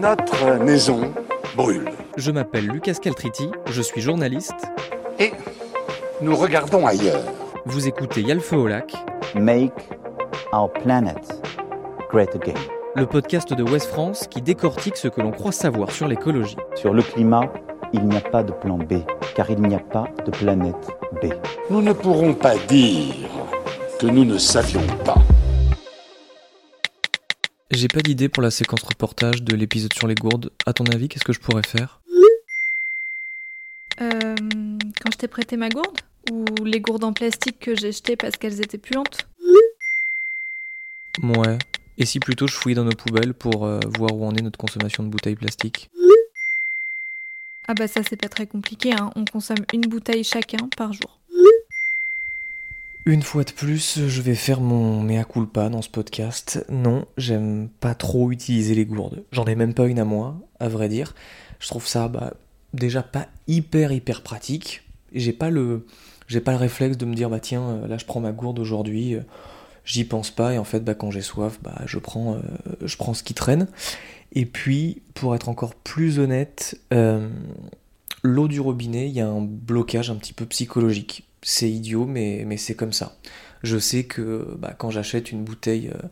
notre maison brûle. Je m'appelle Lucas Caltriti, je suis journaliste. Et nous regardons ailleurs. Vous écoutez Yalfeu au lac. Make our planet great again. Le podcast de West France qui décortique ce que l'on croit savoir sur l'écologie. Sur le climat, il n'y a pas de plan B, car il n'y a pas de planète B. Nous ne pourrons pas dire que nous ne savions pas. J'ai pas d'idée pour la séquence reportage de l'épisode sur les gourdes. À ton avis, qu'est-ce que je pourrais faire? Euh, quand je t'ai prêté ma gourde Ou les gourdes en plastique que j'ai jetées parce qu'elles étaient puantes? Ouais. Et si plutôt je fouillais dans nos poubelles pour euh, voir où en est notre consommation de bouteilles plastiques? Ah bah ça c'est pas très compliqué, hein. on consomme une bouteille chacun par jour. Une fois de plus, je vais faire mon mea culpa dans ce podcast. Non, j'aime pas trop utiliser les gourdes. J'en ai même pas une à moi, à vrai dire. Je trouve ça bah, déjà pas hyper hyper pratique. J'ai pas le j'ai pas le réflexe de me dire bah tiens euh, là je prends ma gourde aujourd'hui, euh, j'y pense pas et en fait bah quand j'ai soif bah je prends euh, je prends ce qui traîne. Et puis pour être encore plus honnête, l'eau du robinet, il y a un blocage un petit peu psychologique c'est idiot, mais, c'est comme ça. Je sais que bah, quand j'achète une bouteille euh,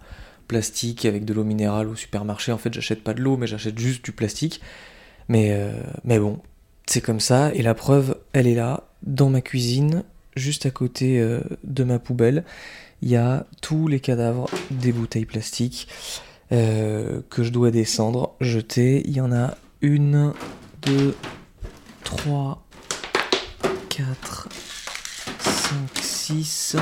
plastique avec de l'eau minérale au supermarché, en fait, j'achète pas de l'eau, mais j'achète juste du plastique. Mais, euh, mais bon, c'est comme ça. Et la preuve, elle est là, dans ma cuisine, juste à côté euh, de ma poubelle. Il y a tous les cadavres des bouteilles plastiques que je dois descendre, jeter. Il y en a une, deux, trois, quatre. 5, 6,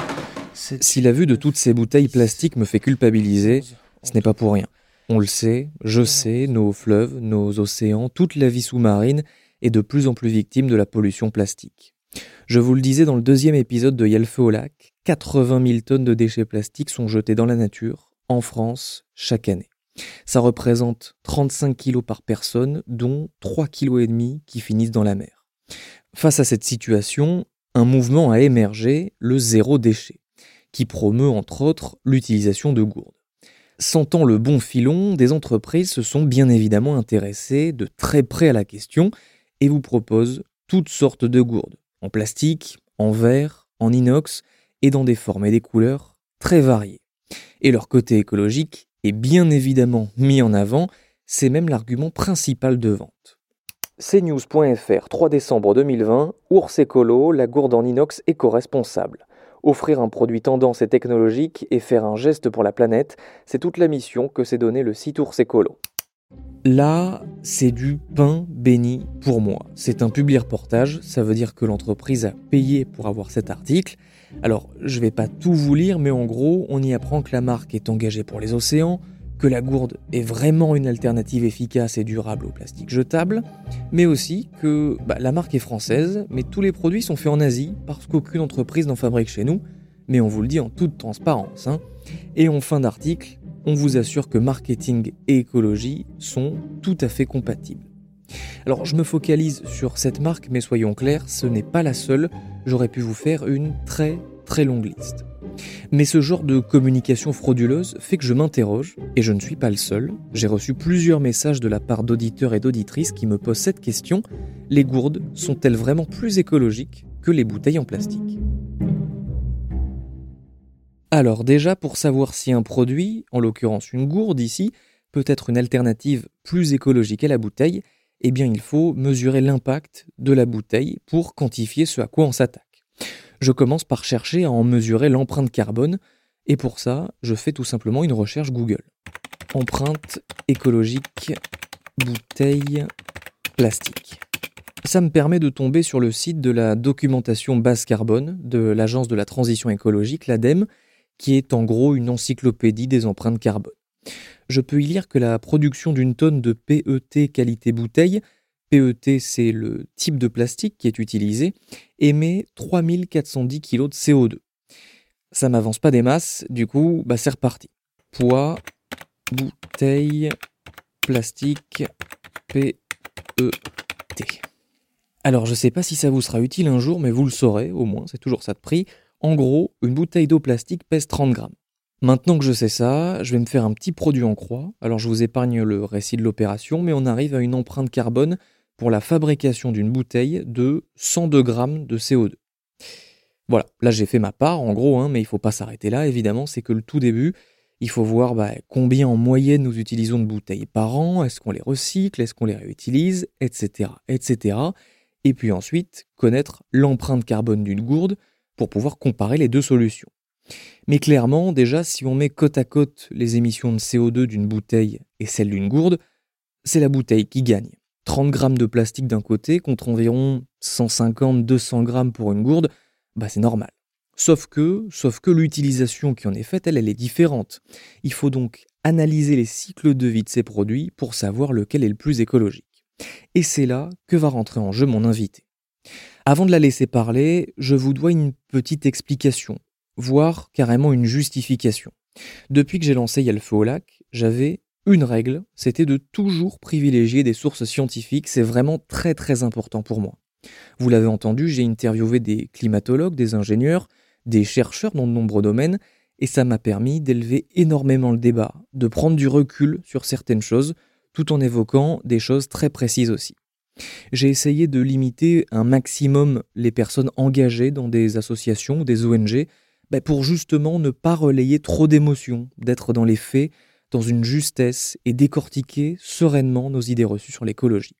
7. Si la vue de toutes ces bouteilles plastiques me fait culpabiliser, ce n'est pas pour rien. On le sait, je sais, nos fleuves, nos océans, toute la vie sous-marine est de plus en plus victime de la pollution plastique. Je vous le disais dans le deuxième épisode de Yalfeu au lac, 80 000 tonnes de déchets plastiques sont jetés dans la nature, en France, chaque année. Ça représente 35 kilos par personne, dont 3,5 kg qui finissent dans la mer. Face à cette situation, un mouvement a émergé, le zéro déchet, qui promeut entre autres l'utilisation de gourdes. Sentant le bon filon, des entreprises se sont bien évidemment intéressées de très près à la question et vous proposent toutes sortes de gourdes, en plastique, en verre, en inox et dans des formes et des couleurs très variées. Et leur côté écologique est bien évidemment mis en avant, c'est même l'argument principal de vente. CNews.fr, 3 décembre 2020, Ours Écolo, la gourde en inox éco-responsable. Offrir un produit tendance et technologique et faire un geste pour la planète, c'est toute la mission que s'est donnée le site Ours Écolo. Là, c'est du pain béni pour moi. C'est un public reportage, ça veut dire que l'entreprise a payé pour avoir cet article. Alors, je vais pas tout vous lire, mais en gros, on y apprend que la marque est engagée pour les océans, que la gourde est vraiment une alternative efficace et durable au plastique jetable, mais aussi que bah, la marque est française, mais tous les produits sont faits en Asie parce qu'aucune entreprise n'en fabrique chez nous, mais on vous le dit en toute transparence. hein. Et en fin d'article, on vous assure que marketing et écologie sont tout à fait compatibles. Alors je me focalise sur cette marque, mais soyons clairs, ce n'est pas la seule, j'aurais pu vous faire une très très longue liste. Mais ce genre de communication frauduleuse fait que je m'interroge, et je ne suis pas le seul. J'ai reçu plusieurs messages de la part d'auditeurs et d'auditrices qui me posent cette question. Les gourdes sont-elles vraiment plus écologiques que les bouteilles en plastique? Alors déjà, pour savoir si un produit, en l'occurrence une gourde ici, peut être une alternative plus écologique à la bouteille, eh bien il faut mesurer l'impact de la bouteille pour quantifier ce à quoi on s'attaque je commence par chercher à en mesurer l'empreinte carbone, et pour ça, je fais tout simplement une recherche Google. Empreinte écologique bouteille plastique. Ça me permet de tomber sur le site de la documentation basse carbone de l'Agence de la transition écologique, l'ADEME, qui est en gros une encyclopédie des empreintes carbone. Je peux y lire que la production d'une tonne de PET qualité bouteille PET, c'est le type de plastique qui est utilisé, émet 3410 kg de CO2. Ça m'avance pas des masses, du coup, bah c'est reparti. Poids, bouteille, plastique, PET. Alors je sais pas si ça vous sera utile un jour, mais vous le saurez, au moins, c'est toujours ça de prix. En gros, une bouteille d'eau plastique pèse 30 grammes. Maintenant que je sais ça, je vais me faire un petit produit en croix. Alors je vous épargne le récit de l'opération, mais on arrive à une empreinte carbone pour la fabrication d'une bouteille de 102 grammes de CO2. Voilà, là j'ai fait ma part en gros, hein, mais il ne faut pas s'arrêter là, évidemment, c'est que le tout début, il faut voir bah, combien en moyenne nous utilisons de bouteilles par an, est-ce qu'on les recycle, est-ce qu'on les réutilise, etc., etc. Et puis ensuite, connaître l'empreinte carbone d'une gourde pour pouvoir comparer les deux solutions. Mais clairement, déjà, si on met côte à côte les émissions de CO2 d'une bouteille et celles d'une gourde, c'est la bouteille qui gagne. 30 grammes de plastique d'un côté contre environ 150-200 grammes pour une gourde, bah c'est normal. Sauf que, sauf que l'utilisation qui en est faite, elle, elle est différente. Il faut donc analyser les cycles de vie de ces produits pour savoir lequel est le plus écologique. Et c'est là que va rentrer en jeu mon invité. Avant de la laisser parler, je vous dois une petite explication, voire carrément une justification. Depuis que j'ai lancé Y'a le feu au lac, j'avais une règle, c'était de toujours privilégier des sources scientifiques, c'est vraiment très très important pour moi. Vous l'avez entendu, j'ai interviewé des climatologues, des ingénieurs, des chercheurs dans de nombreux domaines, et ça m'a permis d'élever énormément le débat, de prendre du recul sur certaines choses, tout en évoquant des choses très précises aussi. J'ai essayé de limiter un maximum les personnes engagées dans des associations des ONG bah, pour justement ne pas relayer trop d'émotions, d'être dans les faits, dans une justesse et décortiquer sereinement nos idées reçues sur l'écologie.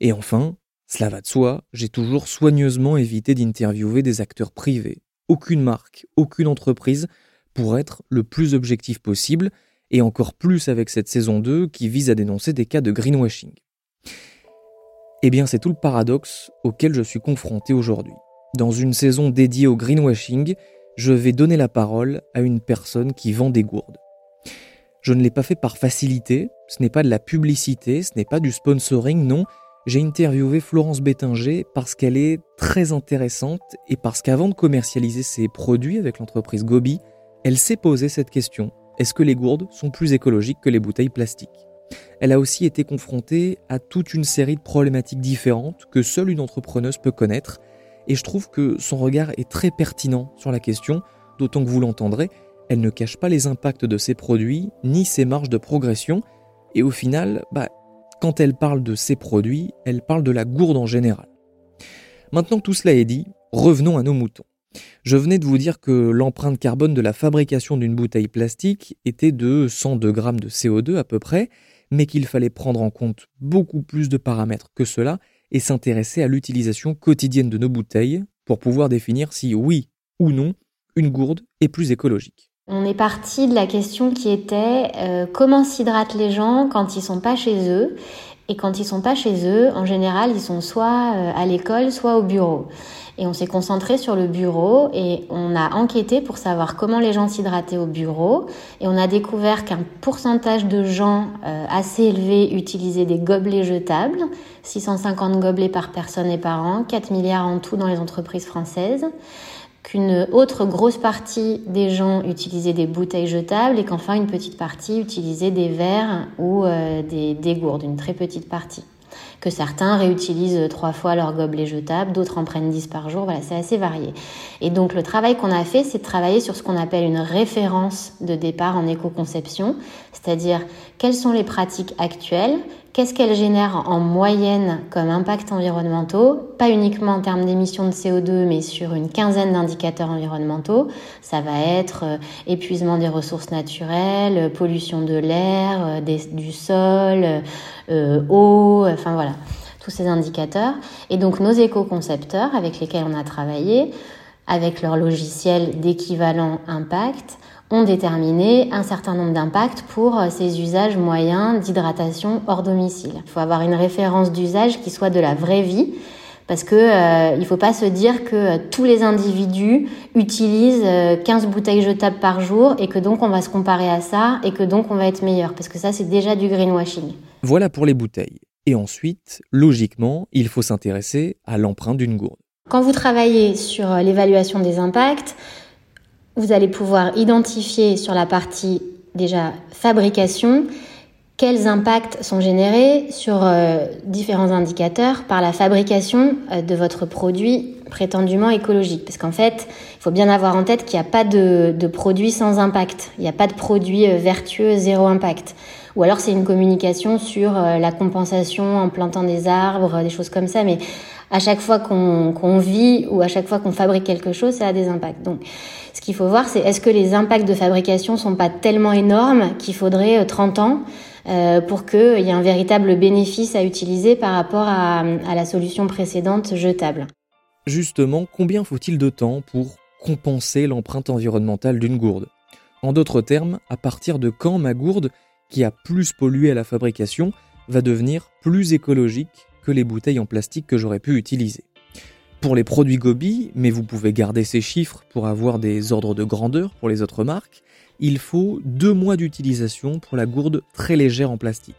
Et enfin, cela va de soi, j'ai toujours soigneusement évité d'interviewer des acteurs privés, aucune marque, aucune entreprise, pour être le plus objectif possible, et encore plus avec cette saison 2 qui vise à dénoncer des cas de greenwashing. Eh bien, c'est tout le paradoxe auquel je suis confronté aujourd'hui. Dans une saison dédiée au greenwashing, je vais donner la parole à une personne qui vend des gourdes. Je ne l'ai pas fait par facilité, ce n'est pas de la publicité, ce n'est pas du sponsoring, non, j'ai interviewé Florence Bétinger parce qu'elle est très intéressante et parce qu'avant de commercialiser ses produits avec l'entreprise Gobi, elle s'est posé cette question. Est-ce que les gourdes sont plus écologiques que les bouteilles plastiques? Elle a aussi été confrontée à toute une série de problématiques différentes que seule une entrepreneuse peut connaître. Et je trouve que son regard est très pertinent sur la question, d'autant que vous l'entendrez, elle ne cache pas les impacts de ses produits ni ses marges de progression et au final, bah, quand elle parle de ses produits, elle parle de la gourde en général. Maintenant que tout cela est dit, revenons à nos moutons. Je venais de vous dire que l'empreinte carbone de la fabrication d'une bouteille plastique était de 102 grammes de CO2 à peu près, mais qu'il fallait prendre en compte beaucoup plus de paramètres que cela et s'intéresser à l'utilisation quotidienne de nos bouteilles pour pouvoir définir si oui ou non une gourde est plus écologique. On est parti de la question qui était euh, comment s'hydratent les gens quand ils sont pas chez eux? Et quand ils sont pas chez eux, en général, ils sont soit euh, à l'école, soit au bureau. Et on s'est concentré sur le bureau et on a enquêté pour savoir comment les gens s'hydrataient au bureau. Et on a découvert qu'un pourcentage de gens euh, assez élevé utilisaient des gobelets jetables, 650 gobelets par personne et par an, 4 milliards en tout dans les entreprises françaises qu'une autre grosse partie des gens utilisaient des bouteilles jetables et qu'enfin une petite partie utilisait des verres ou euh, des, des gourdes, une très petite partie que certains réutilisent trois fois leur gobelet jetable, d'autres en prennent dix par jour, voilà, c'est assez varié. Et donc le travail qu'on a fait, c'est de travailler sur ce qu'on appelle une référence de départ en éco-conception, c'est-à-dire quelles sont les pratiques actuelles, qu'est-ce qu'elles génèrent en moyenne comme impact environnementaux, pas uniquement en termes d'émissions de CO2, mais sur une quinzaine d'indicateurs environnementaux. Ça va être euh, épuisement des ressources naturelles, pollution de l'air, euh, du sol, euh, eau, enfin voilà, tous ces indicateurs. Et donc nos éco-concepteurs avec lesquels on a travaillé, avec leur logiciel d'équivalent impact, ont déterminé un certain nombre d'impacts pour euh, ces usages moyens d'hydratation hors domicile. Il faut avoir une référence d'usage qui soit de la vraie vie, parce que euh, il faut pas se dire que euh, tous les individus utilisent 15 bouteilles jetables par jour et que donc on va se comparer à ça et que donc on va être meilleur, parce que ça c'est déjà du greenwashing. Voilà pour les bouteilles. Et ensuite, logiquement, il faut s'intéresser à l'empreinte d'une gourde. Quand vous travaillez sur l'évaluation des impacts, vous allez pouvoir identifier sur la partie déjà fabrication quels impacts sont générés sur euh, différents indicateurs par la fabrication euh, de votre produit prétendument écologique. Parce qu'en fait, il faut bien avoir en tête qu'il n'y a pas de, produit sans impact. Il n'y a pas de produit euh, vertueux zéro impact. Ou alors c'est une communication sur la compensation en plantant des arbres, des choses comme ça. Mais à chaque fois qu'on vit ou à chaque fois qu'on fabrique quelque chose, ça a des impacts. Donc, ce qu'il faut voir, c'est est-ce que les impacts de fabrication sont pas tellement énormes qu'il faudrait 30 ans euh, pour qu'il y ait un véritable bénéfice à utiliser par rapport à, à la solution précédente jetable? Justement, combien faut-il de temps pour compenser l'empreinte environnementale d'une gourde? En d'autres termes, à partir de quand ma gourde, qui a plus pollué à la fabrication, va devenir plus écologique que les bouteilles en plastique que j'aurais pu utiliser pour les produits Gobi, mais vous pouvez garder ces chiffres pour avoir des ordres de grandeur pour les autres marques, il faut deux mois d'utilisation pour la gourde très légère en plastique.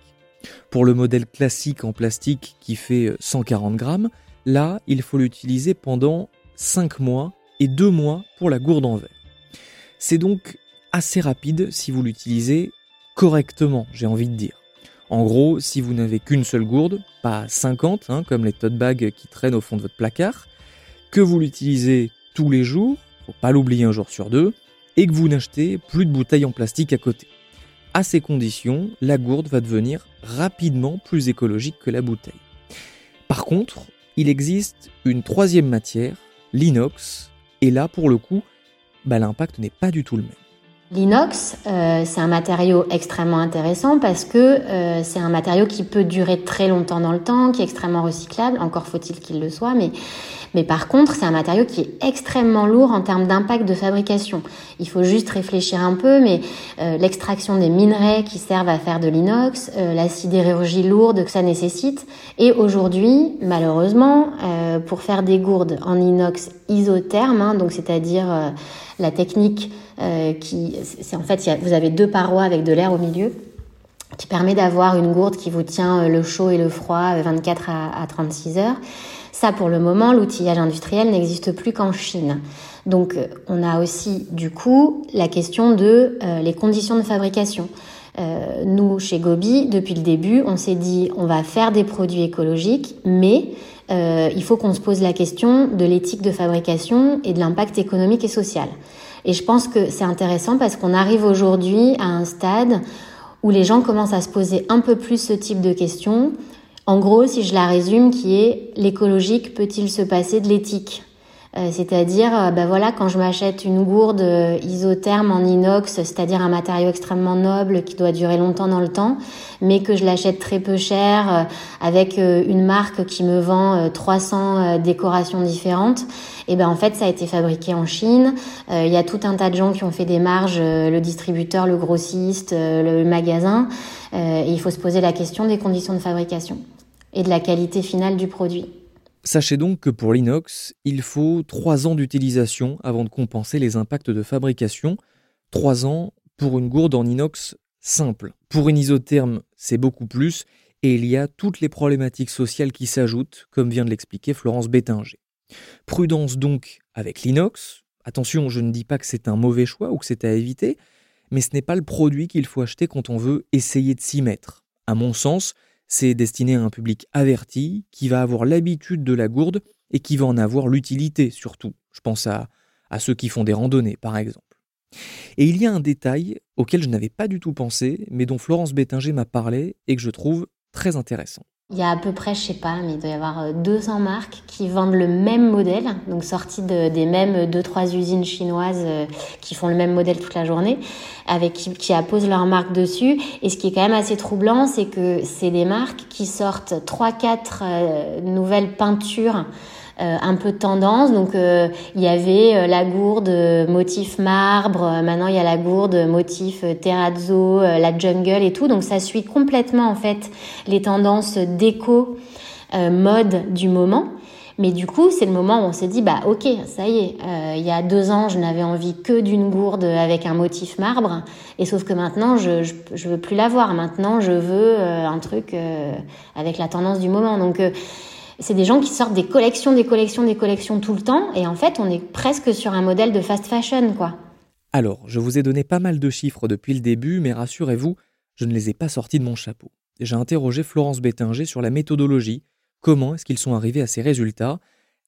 Pour le modèle classique en plastique qui fait 140 grammes, là, il faut l'utiliser pendant 5 mois et 2 mois pour la gourde en verre. C'est donc assez rapide si vous l'utilisez correctement, j'ai envie de dire. En gros, si vous n'avez qu'une seule gourde, pas 50, hein, comme les tote bags qui traînent au fond de votre placard, que vous l'utilisez tous les jours, faut pas l'oublier un jour sur deux, et que vous n'achetez plus de bouteilles en plastique à côté. À ces conditions, la gourde va devenir rapidement plus écologique que la bouteille. Par contre, il existe une troisième matière, l'inox, et là pour le coup, bah, l'impact n'est pas du tout le même. L'inox, euh, c'est un matériau extrêmement intéressant parce que euh, c'est un matériau qui peut durer très longtemps dans le temps, qui est extrêmement recyclable, encore faut-il qu'il le soit, mais mais par contre, c'est un matériau qui est extrêmement lourd en termes d'impact de fabrication. Il faut juste réfléchir un peu, mais euh, l'extraction des minerais qui servent à faire de l'inox, euh, la sidérurgie lourde que ça nécessite. Et aujourd'hui, malheureusement, euh, pour faire des gourdes en inox isotherme, hein, donc c'est-à-dire la technique qui, c'est en fait, vous avez deux parois avec de l'air au milieu qui permet d'avoir une gourde qui vous tient le chaud et le froid 24 à, à 36 heures. Ça, pour le moment, l'outillage industriel n'existe plus qu'en Chine. Donc, euh, on a aussi, du coup, la question de euh, les conditions de fabrication. Euh, nous, chez Gobi, depuis le début, on s'est dit, on va faire des produits écologiques, mais il faut qu'on se pose la question de l'éthique de fabrication et de l'impact économique et social. Et je pense que c'est intéressant parce qu'on arrive aujourd'hui à un stade où les gens commencent à se poser un peu plus ce type de questions, en gros, si je la résume, qui est l'écologique peut-il se passer de l'éthique? Euh, c'est-à-dire, ben voilà, quand je m'achète une gourde euh, isotherme en inox, c'est-à-dire un matériau extrêmement noble qui doit durer longtemps dans le temps, mais que je l'achète très peu cher avec une marque qui me vend 300 décorations différentes, et eh ben en fait ça a été fabriqué en Chine. Il y a tout un tas de gens qui ont fait des marges, le distributeur, le grossiste, le magasin, il faut se poser la question des conditions de fabrication et de la qualité finale du produit. Sachez donc que pour l'inox, il faut 3 ans d'utilisation avant de compenser les impacts de fabrication. 3 ans pour une gourde en inox simple. Pour une isotherme, c'est beaucoup plus, et il y a toutes les problématiques sociales qui s'ajoutent, comme vient de l'expliquer Florence Bétinger. Prudence donc avec l'inox. Attention, je ne dis pas que c'est un mauvais choix ou que c'est à éviter, mais ce n'est pas le produit qu'il faut acheter quand on veut essayer de s'y mettre. À mon sens, c'est destiné à un public averti qui va avoir l'habitude de la gourde et qui va en avoir l'utilité surtout. Je pense à, ceux qui font des randonnées par exemple. Et il y a un détail auquel je n'avais pas du tout pensé, mais dont Florence Bétinger m'a parlé et que je trouve très intéressant. Il y a à peu près, je sais pas, mais il doit y avoir 200 euh, marques qui vendent le même modèle, donc sorti de, des mêmes deux trois usines chinoises euh, qui font le même modèle toute la journée, avec qui, qui apposent leur marque dessus. Et ce qui est quand même assez troublant, c'est que c'est des marques qui sortent trois quatre euh, nouvelles peintures euh, un peu de tendance. Donc euh, il y avait euh, la gourde motif marbre, maintenant il y a la gourde motif terrazzo, la jungle et tout. Donc ça suit complètement en fait les tendances déco mode du moment. Mais du coup, c'est le moment où on s'est dit, bah ok, ça y est, il y a deux ans, je n'avais envie que d'une gourde avec un motif marbre, et sauf que maintenant, je, je, je veux plus l'avoir. Maintenant, je veux un truc avec la tendance du moment. Donc c'est des gens qui sortent des collections, des collections, des collections tout le temps, et en fait, on est presque sur un modèle de fast fashion, quoi. Alors, je vous ai donné pas mal de chiffres depuis le début, mais rassurez-vous, je ne les ai pas sortis de mon chapeau. J'ai interrogé Florence Bettinger sur la méthodologie, comment est-ce qu'ils sont arrivés à ces résultats?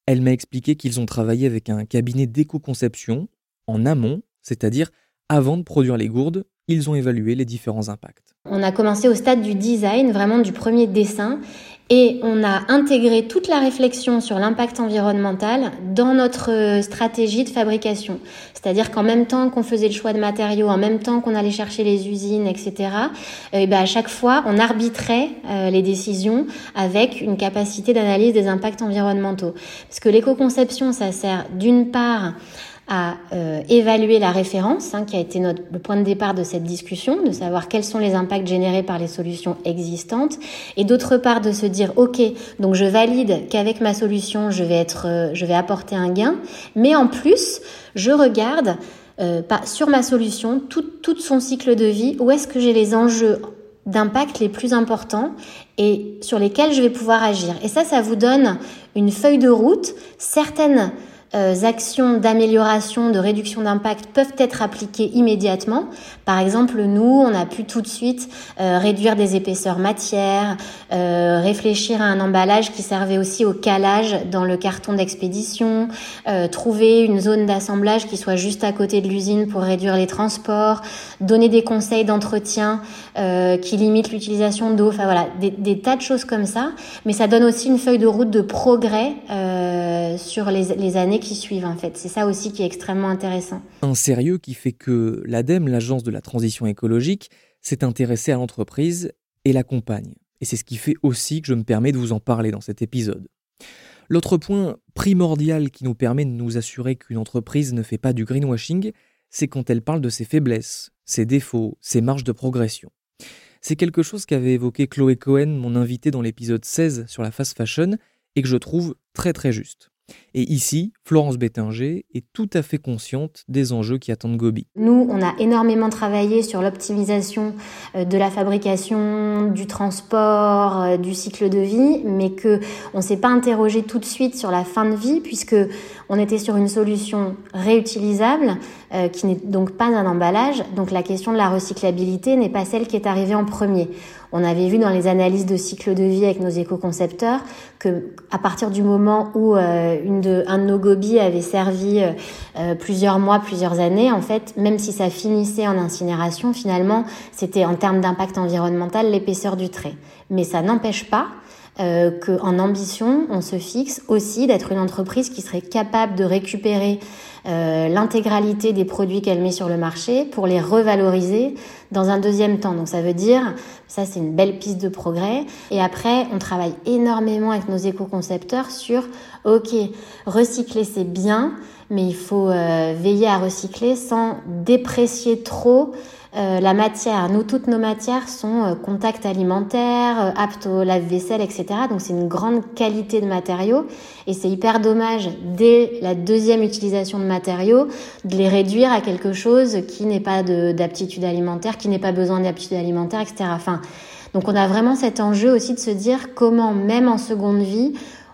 Elle m'a expliqué qu'ils ont travaillé avec un cabinet d'éco-conception en amont, c'est-à-dire avant de produire les gourdes, ils ont évalué les différents impacts. On a commencé au stade du design, vraiment du premier dessin, et on a intégré toute la réflexion sur l'impact environnemental dans notre euh, stratégie de fabrication. C'est-à-dire qu'en même temps qu'on faisait le choix de matériaux, en même temps qu'on allait chercher les usines, etc., et euh, ben à chaque fois, on arbitrait euh, les décisions avec une capacité d'analyse des impacts environnementaux. Parce que l'éco-conception, ça sert d'une part à euh, évaluer la référence, hein, qui a été notre, le point de départ de cette discussion, de savoir quels sont les impacts générés par les solutions existantes, et d'autre part de se dire, ok, donc je valide qu'avec ma solution, je vais être, euh, je vais apporter un gain, mais en plus, je regarde euh, pas, sur ma solution tout, tout son cycle de vie, où est-ce que j'ai les enjeux d'impact les plus importants et sur lesquels je vais pouvoir agir. Et ça, ça vous donne une feuille de route, certaines euh, actions d'amélioration, de réduction d'impact peuvent être appliquées immédiatement. Par exemple, nous, on a pu tout de suite euh, réduire des épaisseurs matières, euh, réfléchir à un emballage qui servait aussi au calage dans le carton d'expédition, trouver une zone d'assemblage qui soit juste à côté de l'usine pour réduire les transports, donner des conseils d'entretien qui limitent l'utilisation d'eau. Enfin voilà, des, tas de choses comme ça. Mais ça donne aussi une feuille de route de progrès sur les, les années qui suivent en fait. C'est ça aussi qui est extrêmement intéressant. Un sérieux qui fait que l'ADEME, l'agence de la transition écologique, s'est intéressée à l'entreprise et l'accompagne. Et c'est ce qui fait aussi que je me permets de vous en parler dans cet épisode. L'autre point primordial qui nous permet de nous assurer qu'une entreprise ne fait pas du greenwashing, c'est quand elle parle de ses faiblesses, ses défauts, ses marges de progression. C'est quelque chose qu'avait évoqué Chloé Cohen, mon invité dans l'épisode 16 sur la fast fashion, et que je trouve très très juste. Et ici, Florence Bettinger est tout à fait consciente des enjeux qui attendent Gobi. Nous, on a énormément travaillé sur l'optimisation euh, de la fabrication, du transport, euh, du cycle de vie, mais que on s'est pas interrogé tout de suite sur la fin de vie puisque on était sur une solution réutilisable euh, qui n'est donc pas un emballage. Donc la question de la recyclabilité n'est pas celle qui est arrivée en premier. On avait vu dans les analyses de cycle de vie avec nos éco-concepteurs que à partir du moment où euh, une de, un de nos gobies avait servi euh, euh, plusieurs mois, plusieurs années, en fait, même si ça finissait en incinération, finalement, c'était en termes d'impact environnemental l'épaisseur du trait. Mais ça n'empêche pas euh, qu'en ambition, on se fixe aussi d'être une entreprise qui serait capable de récupérer euh, l'intégralité des produits qu'elle met sur le marché pour les revaloriser dans un deuxième temps. Donc ça veut dire, ça c'est une belle piste de progrès. Et après, on travaille énormément avec nos éco-concepteurs sur, ok, recycler c'est bien, mais il faut euh, veiller à recycler sans déprécier trop euh, la matière, nous, toutes nos matières sont euh, contact alimentaire, euh, aptes au lave-vaisselle, etc. Donc c'est une grande qualité de matériaux et c'est hyper dommage dès la deuxième utilisation de matériaux de les réduire à quelque chose qui n'est pas d'aptitude alimentaire, qui n'est pas besoin d'aptitude alimentaire, etc. Enfin, donc on a vraiment cet enjeu aussi de se dire comment, même en seconde vie,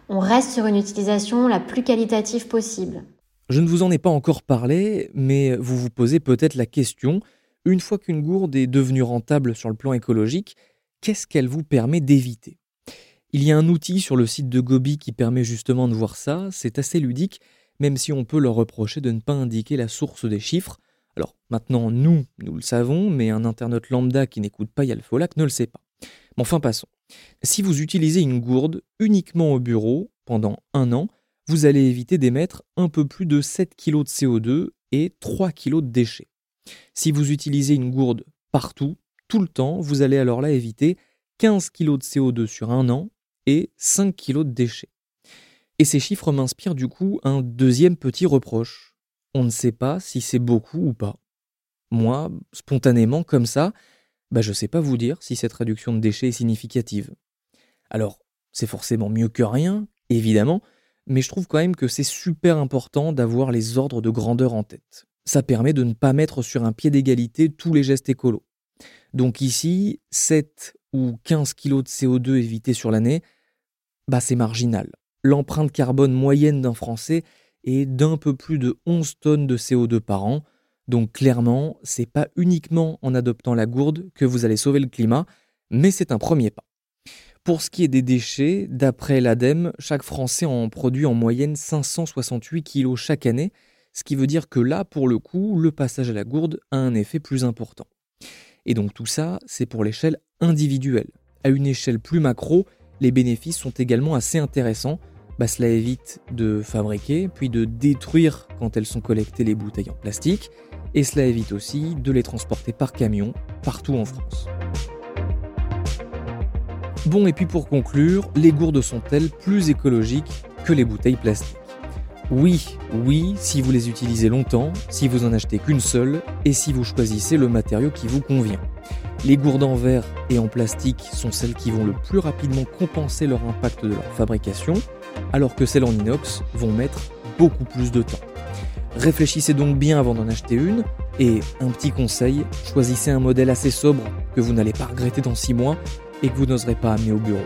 on reste sur une utilisation la plus qualitative possible. Je ne vous en ai pas encore parlé, mais vous vous posez peut-être la question une fois qu'une gourde est devenue rentable sur le plan écologique, qu'est-ce qu'elle vous permet d'éviter? Il y a un outil sur le site de Gobi qui permet justement de voir ça, c'est assez ludique, même si on peut leur reprocher de ne pas indiquer la source des chiffres. Alors maintenant, nous, nous le savons, mais un internaute lambda qui n'écoute pas Yalfolac ne le sait pas. Mais enfin, passons. Si vous utilisez une gourde uniquement au bureau pendant un an, vous allez éviter d'émettre un peu plus de 7 kg de CO2 et 3 kg de déchets. Si vous utilisez une gourde partout, tout le temps, vous allez alors là éviter 15 kg de CO2 sur un an et 5 kg de déchets. Et ces chiffres m'inspirent du coup un deuxième petit reproche. On ne sait pas si c'est beaucoup ou pas. Moi, spontanément, comme ça, bah je ne sais pas vous dire si cette réduction de déchets est significative. Alors, c'est forcément mieux que rien, évidemment, mais je trouve quand même que c'est super important d'avoir les ordres de grandeur en tête ça permet de ne pas mettre sur un pied d'égalité tous les gestes écolos. Donc ici, 7 ou 15 kg de CO2 évités sur l'année, bah c'est marginal. L'empreinte carbone moyenne d'un Français est d'un peu plus de 11 tonnes de CO2 par an, Donc clairement, c'est pas uniquement en adoptant la gourde que vous allez sauver le climat, mais c'est un premier pas. Pour ce qui est des déchets, d'après l'ADEME, chaque Français en produit en moyenne 568 kg chaque année, ce qui veut dire que là, pour le coup, le passage à la gourde a un effet plus important. Et donc tout ça, c'est pour l'échelle individuelle. À une échelle plus macro, les bénéfices sont également assez intéressants. Bah, cela évite de fabriquer, puis de détruire quand elles sont collectées les bouteilles en plastique, et cela évite aussi de les transporter par camion partout en France. Bon, et puis pour conclure, les gourdes sont-elles plus écologiques que les bouteilles plastiques? Oui, oui, si vous les utilisez longtemps, si vous en achetez qu'une seule, et si vous choisissez le matériau qui vous convient. Les gourdes en verre et en plastique sont celles qui vont le plus rapidement compenser leur impact de leur fabrication, alors que celles en inox vont mettre beaucoup plus de temps. Réfléchissez donc bien avant d'en acheter une, et un petit conseil, choisissez un modèle assez sobre que vous n'allez pas regretter dans 6 mois et que vous n'oserez pas amener au bureau.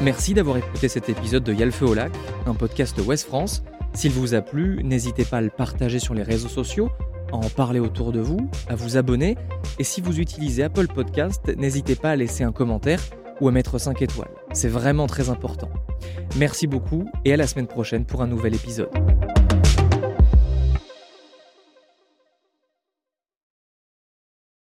Merci d'avoir écouté cet épisode de Yalfeu au lac, un podcast de West France. S'il vous a plu, n'hésitez pas à le partager sur les réseaux sociaux, à en parler autour de vous, à vous abonner. Et si vous utilisez Apple Podcast, n'hésitez pas à laisser un commentaire ou à mettre 5 étoiles. C'est vraiment très important. Merci beaucoup et à la semaine prochaine pour un nouvel épisode.